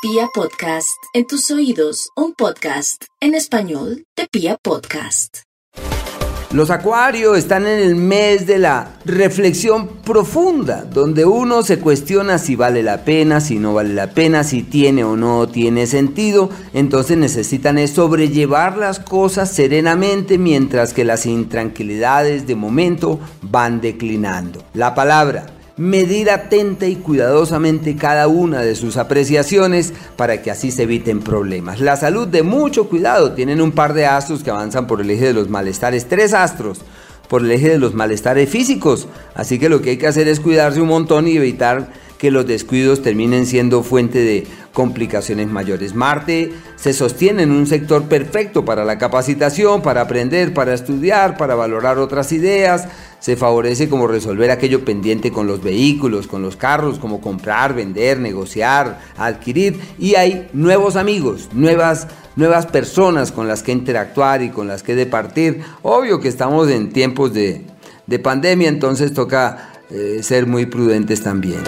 Pia Podcast, en tus oídos, un podcast en español de Pia Podcast. Los acuarios están en el mes de la reflexión profunda, donde uno se cuestiona si vale la pena, si no vale la pena, si tiene o no tiene sentido. Entonces necesitan sobrellevar las cosas serenamente mientras que las intranquilidades de momento van declinando. La palabra medir atenta y cuidadosamente cada una de sus apreciaciones para que así se eviten problemas. La salud de mucho cuidado. Tienen un par de astros que avanzan por el eje de los malestares, tres astros por el eje de los malestares físicos, así que lo que hay que hacer es cuidarse un montón y evitar que los descuidos terminen siendo fuente de complicaciones mayores. Marte se sostiene en un sector perfecto para la capacitación, para aprender, para estudiar, para valorar otras ideas. Se favorece como resolver aquello pendiente con los vehículos, con los carros, como comprar, vender, negociar, adquirir. Y hay nuevos amigos, nuevas, nuevas personas con las que interactuar y con las que departir. Obvio que estamos en tiempos de, pandemia, entonces toca eh, ser muy prudentes también.